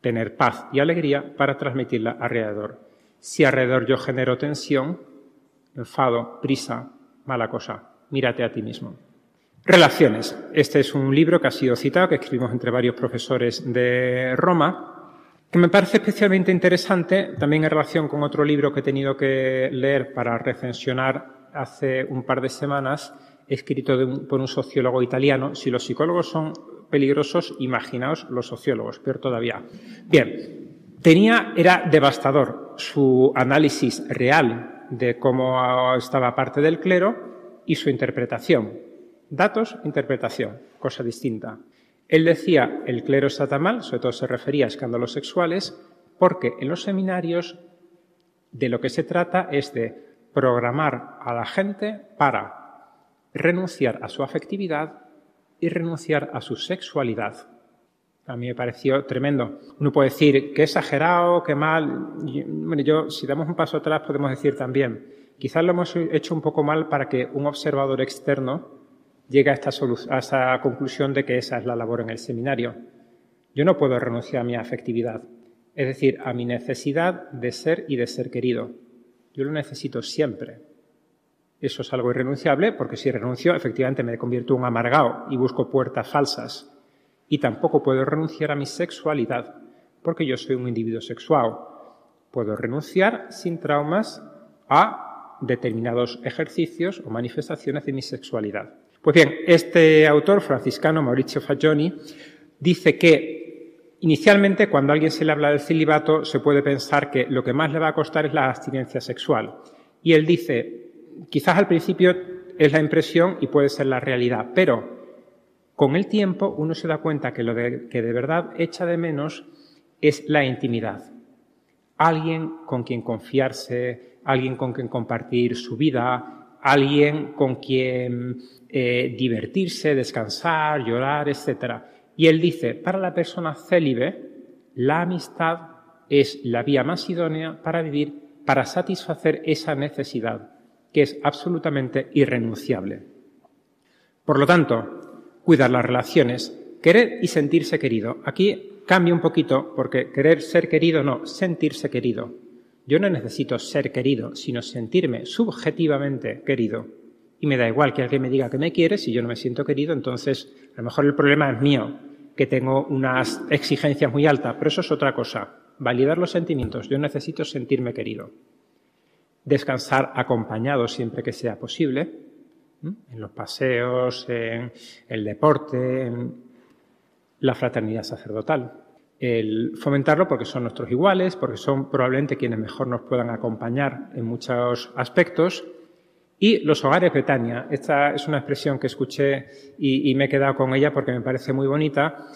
Speaker 2: Tener paz y alegría para transmitirla alrededor. Si alrededor yo genero tensión, enfado, prisa, mala cosa, mírate a ti mismo. Relaciones. Este es un libro que ha sido citado, que escribimos entre varios profesores de Roma, que me parece especialmente interesante, también en relación con otro libro que he tenido que leer para recensionar hace un par de semanas, escrito por un sociólogo italiano. Si los psicólogos son peligrosos, imaginaos los sociólogos, peor todavía. Bien, tenía, era devastador su análisis real de cómo estaba parte del clero y su interpretación. Datos, interpretación, cosa distinta. Él decía, el clero está tan mal, sobre todo se refería a escándalos sexuales, porque en los seminarios de lo que se trata es de programar a la gente para renunciar a su afectividad y renunciar a su sexualidad. A mí me pareció tremendo. Uno puede decir que exagerado, que mal. Bueno, yo, si damos un paso atrás, podemos decir también, quizás lo hemos hecho un poco mal para que un observador externo llega a esta, a esta conclusión de que esa es la labor en el seminario. Yo no puedo renunciar a mi afectividad, es decir, a mi necesidad de ser y de ser querido. Yo lo necesito siempre. Eso es algo irrenunciable porque si renuncio, efectivamente me convierto en un amargado y busco puertas falsas. Y tampoco puedo renunciar a mi sexualidad porque yo soy un individuo sexual. Puedo renunciar sin traumas a determinados ejercicios o manifestaciones de mi sexualidad. Pues bien, este autor franciscano, Mauricio Fagioni, dice que inicialmente cuando a alguien se le habla del celibato se puede pensar que lo que más le va a costar es la abstinencia sexual. Y él dice, quizás al principio es la impresión y puede ser la realidad, pero con el tiempo uno se da cuenta que lo que de verdad echa de menos es la intimidad. Alguien con quien confiarse, alguien con quien compartir su vida, alguien con quien eh, divertirse, descansar, llorar, etc. Y él dice, para la persona célibe, la amistad es la vía más idónea para vivir, para satisfacer esa necesidad, que es absolutamente irrenunciable. Por lo tanto, cuidar las relaciones, querer y sentirse querido. Aquí cambia un poquito porque querer ser querido no, sentirse querido. Yo no necesito ser querido, sino sentirme subjetivamente querido. Y me da igual que alguien me diga que me quiere, si yo no me siento querido, entonces a lo mejor el problema es mío, que tengo unas exigencias muy altas, pero eso es otra cosa. Validar los sentimientos, yo necesito sentirme querido. Descansar acompañado siempre que sea posible, en los paseos, en el deporte, en la fraternidad sacerdotal. El fomentarlo porque son nuestros iguales, porque son probablemente quienes mejor nos puedan acompañar en muchos aspectos. Y los hogares Betania. Esta es una expresión que escuché y, me he quedado con ella porque me parece muy bonita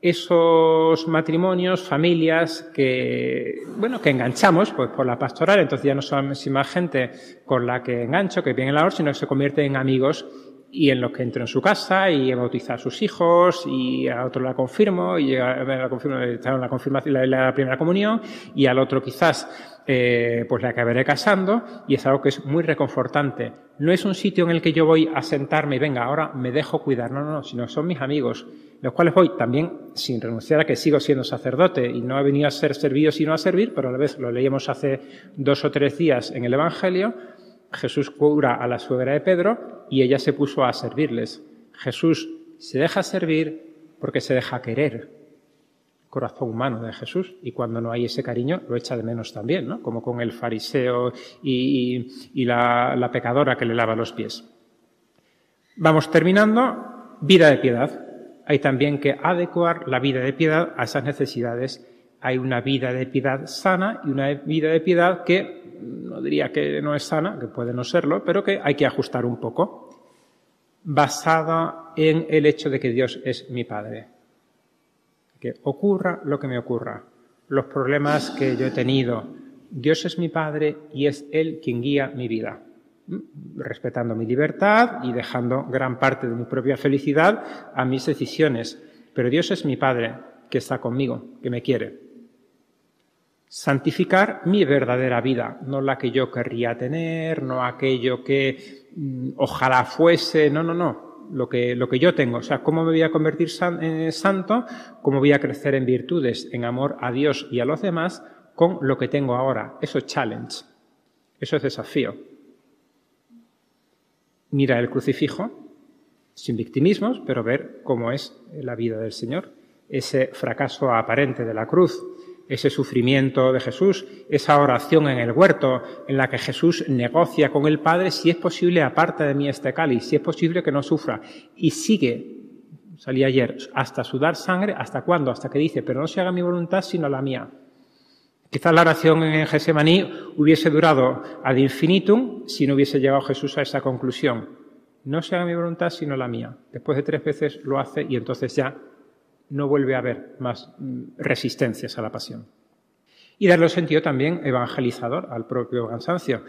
Speaker 2: esos matrimonios, familias que, bueno, que enganchamos pues, por la pastoral, entonces ya no son más gente con la que engancho, que viene la hora, sino que se convierte en amigos y en los que entro en su casa y bautizar a sus hijos y a otro la confirmo y la, confirmo, la confirmación, la, la primera comunión y al otro quizás eh, pues la acabaré casando y es algo que es muy reconfortante. No es un sitio en el que yo voy a sentarme y venga, ahora me dejo cuidar, no, no, no, sino son mis amigos, los cuales voy también sin renunciar a que sigo siendo sacerdote y no he venido a ser servido sino a servir, pero a la vez lo leíamos hace dos o tres días en el Evangelio, Jesús cura a la suegra de Pedro y ella se puso a servirles. Jesús se deja servir porque se deja querer. Corazón humano de Jesús y cuando no hay ese cariño lo echa de menos también, ¿no? Como con el fariseo y, la, la pecadora que le lava los pies. Vamos terminando. Vida de piedad. Hay también que adecuar la vida de piedad a esas necesidades. Hay una vida de piedad sana y una vida de piedad que no diría que no es sana, que puede no serlo, pero que hay que ajustar un poco, basada en el hecho de que Dios es mi Padre. Que ocurra lo que me ocurra, los problemas que yo he tenido, Dios es mi Padre y es Él quien guía mi vida, respetando mi libertad y dejando gran parte de mi propia felicidad a mis decisiones. Pero Dios es mi Padre que está conmigo, que me quiere santificar mi verdadera vida, no la que yo querría tener, no aquello que mm, ojalá fuese, no, no, no, lo que, lo que yo tengo, o sea, cómo me voy a convertir en santo, cómo voy a crecer en virtudes, en amor a Dios y a los demás con lo que tengo ahora. Eso es challenge, eso es desafío. Mira el crucifijo, sin victimismos, pero ver cómo es la vida del Señor, ese fracaso aparente de la cruz, ese sufrimiento de Jesús, esa oración en el huerto en la que Jesús negocia con el Padre si es posible aparte de mí este cáliz, si es posible que no sufra. Y sigue, salí ayer, hasta sudar sangre, ¿hasta cuándo? Hasta que dice, pero no se haga mi voluntad sino la mía. Quizás la oración en Gesemaní hubiese durado ad infinitum si no hubiese llegado Jesús a esa conclusión. No se haga mi voluntad sino la mía. Después de tres veces lo hace y entonces ya no vuelve a haber más mm, resistencias a la pasión. Y darle sentido también evangelizador al propio cansancio.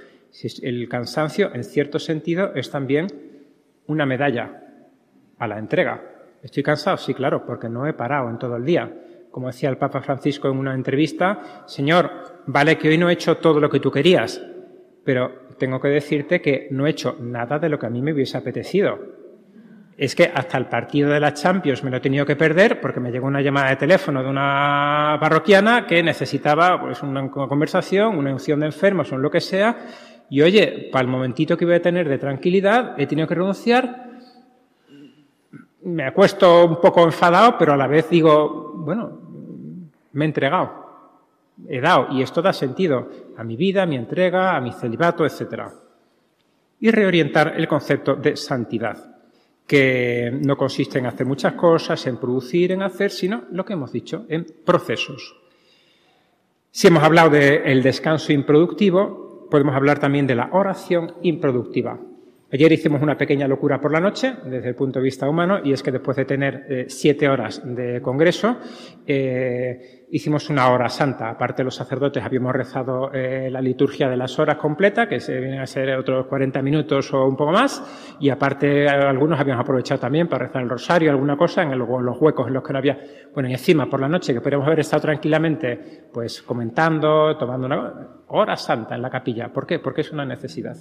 Speaker 2: El cansancio, en cierto sentido, es también una medalla a la entrega. ¿Estoy cansado? Sí, claro, porque no he parado en todo el día. Como decía el Papa Francisco en una entrevista, Señor, vale que hoy no he hecho todo lo que tú querías, pero tengo que decirte que no he hecho nada de lo que a mí me hubiese apetecido es que hasta el partido de la Champions me lo he tenido que perder porque me llegó una llamada de teléfono de una parroquiana que necesitaba pues una conversación, una unción de enfermos o lo que sea. Y oye, para el momentito que voy a tener de tranquilidad, he tenido que renunciar. Me acuesto un poco enfadado, pero a la vez digo, bueno, me he entregado. He dado, y esto da sentido a mi vida, a mi entrega, a mi celibato, etc. Y reorientar el concepto de santidad que no consiste en hacer muchas cosas, en producir, en hacer, sino lo que hemos dicho, en procesos. Si hemos hablado del descanso improductivo, podemos hablar también de la oración improductiva. Ayer hicimos una pequeña locura por la noche, desde el punto de vista humano, y es que después de tener eh, siete horas de congreso, eh, hicimos una hora santa. Aparte, los sacerdotes habíamos rezado eh, la liturgia de las horas completa, que se vienen a ser otros 40 minutos o un poco más, y aparte, algunos habíamos aprovechado también para rezar el rosario, alguna cosa, en, los huecos en los que no había. Bueno, y encima, por la noche, que podríamos haber estado tranquilamente, pues comentando, tomando una hora santa en la capilla. ¿Por qué? Porque es una necesidad.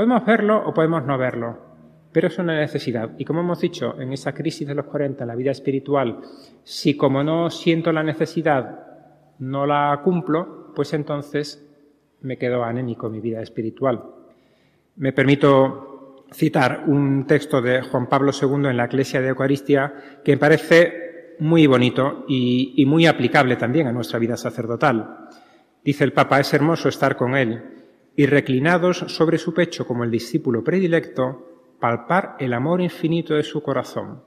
Speaker 2: Podemos verlo o podemos no verlo. pero es una necesidad. Y como hemos dicho, en esa crisis de los 40, en la vida espiritual, si como no siento la necesidad, no la cumplo, pues entonces me quedo anémico en mi vida espiritual. Me permito citar un texto de Juan Pablo II en la Iglesia de Eucaristía que me parece muy bonito y muy aplicable también a nuestra vida sacerdotal. Dice el Papa, es hermoso estar con Él y reclinados sobre su pecho como el discípulo predilecto, palpar el amor infinito de su corazón.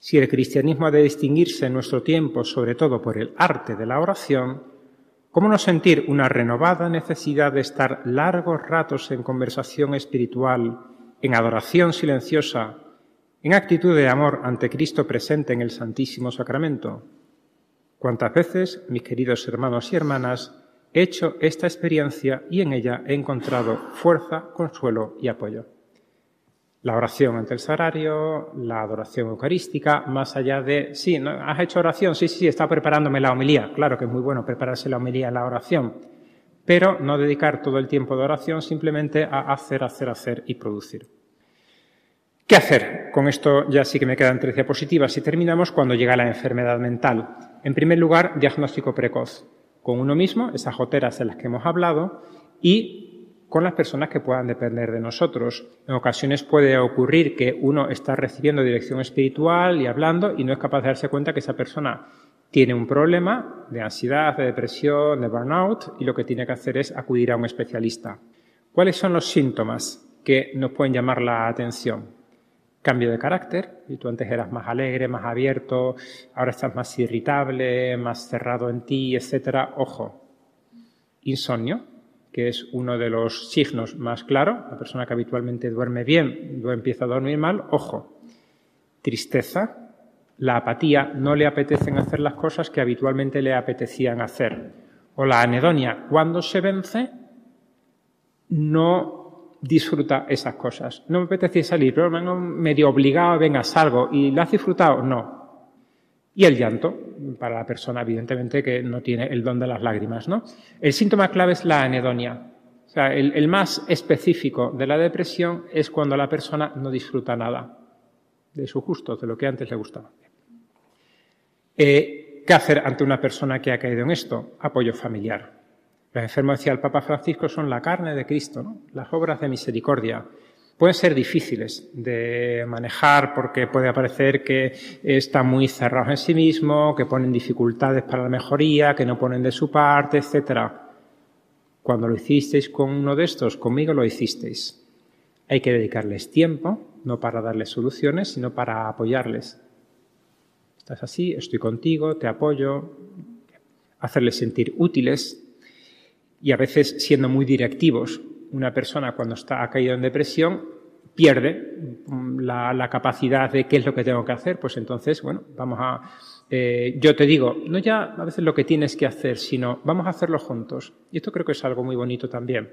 Speaker 2: Si el cristianismo ha de distinguirse en nuestro tiempo sobre todo por el arte de la oración, ¿cómo no sentir una renovada necesidad de estar largos ratos en conversación espiritual, en adoración silenciosa, en actitud de amor ante Cristo presente en el Santísimo Sacramento? ¿Cuántas veces, mis queridos hermanos y hermanas, he hecho esta experiencia y en ella he encontrado fuerza, consuelo y apoyo? la oración ante el sagrario, la adoración eucarística, más allá de, sí, ¿has hecho oración? Sí, sí, sí, está preparándome la homilía. Claro que es muy bueno prepararse la homilía en la oración, pero no dedicar todo el tiempo de oración simplemente a hacer, hacer, hacer y producir. ¿Qué hacer? Con esto ya sí que me quedan tres diapositivas y terminamos cuando llega la enfermedad mental. En primer lugar, diagnóstico precoz. Con uno mismo, esas joteras de las que hemos hablado, y con las personas que puedan depender de nosotros. En ocasiones puede ocurrir que uno está recibiendo dirección espiritual y hablando y no es capaz de darse cuenta que esa persona tiene un problema de ansiedad, de depresión, de burnout y lo que tiene que hacer es acudir a un especialista. ¿Cuáles son los síntomas que nos pueden llamar la atención? Cambio de carácter, y tú antes eras más alegre, más abierto, ahora estás más irritable, más cerrado en ti, etcétera. Ojo. Insomnio, que es uno de los signos más claros. La persona que habitualmente duerme bien, empieza a dormir mal, ojo. Tristeza, la apatía, no le apetecen hacer las cosas que habitualmente le apetecían hacer. O la anedonia, cuando se vence, no disfruta esas cosas. No me apetecía salir, pero vengo medio obligado, venga, salgo. ¿Y la has disfrutado? No. Y el llanto, para la persona, evidentemente, que no tiene el don de las lágrimas, ¿no? El síntoma clave es la anedonia. O sea, el, más específico de la depresión es cuando la persona no disfruta nada de su gusto, de lo que antes le gustaba. Eh, ¿Qué hacer ante una persona que ha caído en esto? Apoyo familiar. Los enfermos, decía el Papa Francisco, son la carne de Cristo, las obras de misericordia pueden ser difíciles de manejar porque puede parecer que están muy cerrados en sí mismos, que ponen dificultades para la mejoría, que no ponen de su parte, etc. Cuando lo hicisteis con uno de estos, conmigo lo hicisteis. Hay que dedicarles tiempo, no para darles soluciones, sino para apoyarles. Estás así, estoy contigo, te apoyo, hacerles sentir útiles y a veces siendo muy directivos, una persona cuando está, ha caído en depresión pierde mm, la, capacidad de qué es lo que tengo que hacer, pues entonces, bueno, vamos a... Eh, yo te digo, no ya a veces lo que tienes que hacer, sino vamos a hacerlo juntos. Y esto creo que es algo muy bonito también.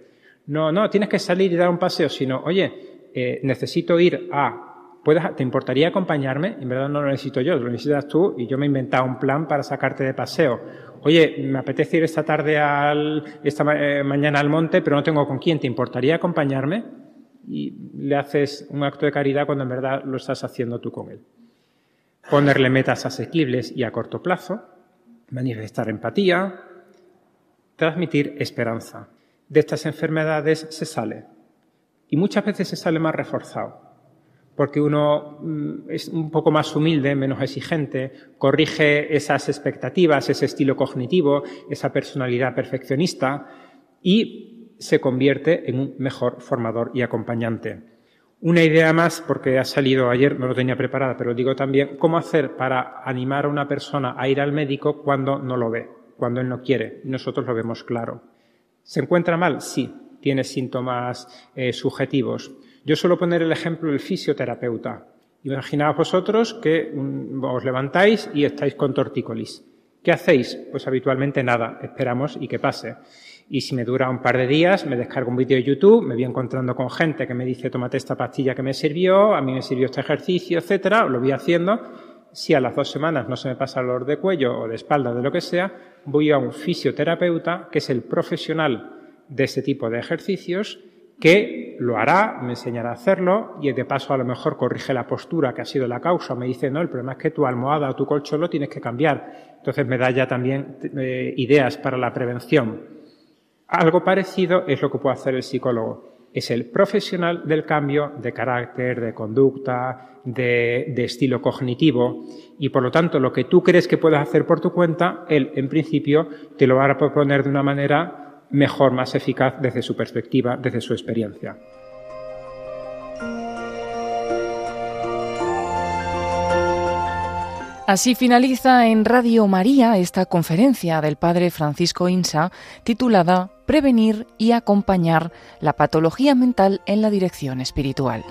Speaker 2: No, no, tienes que salir y dar un paseo, sino, oye, eh, necesito ir a... ¿Te importaría acompañarme? En verdad no lo necesito yo, lo necesitas tú y yo me he inventado un plan para sacarte de paseo oye, me apetece ir esta tarde al, esta eh, mañana al monte, pero no tengo con quién, ¿te importaría acompañarme? Y le haces un acto de caridad cuando en verdad lo estás haciendo tú con él. Ponerle metas asequibles y a corto plazo, manifestar empatía, transmitir esperanza. De estas enfermedades se sale. Y muchas veces se sale más reforzado porque uno mm, es un poco más humilde, menos exigente, corrige esas expectativas, ese estilo cognitivo, esa personalidad perfeccionista y se convierte en un mejor formador y acompañante. Una idea más, porque ha salido ayer, no lo tenía preparada, pero digo también, ¿cómo hacer para animar a una persona a ir al médico cuando no lo ve, cuando él no quiere? Nosotros lo vemos claro. ¿Se encuentra mal? Sí, tiene síntomas eh, subjetivos yo suelo poner el ejemplo del fisioterapeuta. Imaginaos vosotros que mm, os levantáis y estáis con tortícolis. ¿Qué hacéis? Pues habitualmente nada, esperamos y que pase. Y si me dura un par de días, me descargo un vídeo de YouTube, me voy encontrando con gente que me dice, tómate esta pastilla que me sirvió, a mí me sirvió este ejercicio, etcétera, lo voy haciendo. Si a las dos semanas no se me pasa el dolor de cuello o de espalda, de lo que sea, voy a un fisioterapeuta, que es el profesional de este tipo de ejercicios, que lo hará, me enseñará a hacerlo y de paso a lo mejor corrige la postura que ha sido la causa. Me dice, no, el problema es que tu almohada o tu colchón lo tienes que cambiar. Entonces me da ya también eh, ideas para la prevención. Algo parecido es lo que puede hacer el psicólogo. Es el profesional del cambio de carácter, de conducta, de, de estilo cognitivo y por lo tanto lo que tú crees que puedes hacer por tu cuenta, él en principio te lo va a proponer de una manera mejor, más eficaz desde su perspectiva, desde su experiencia.
Speaker 1: Así finaliza en Radio María esta conferencia del Padre Francisco Insa titulada Prevenir y acompañar la patología mental en la dirección espiritual.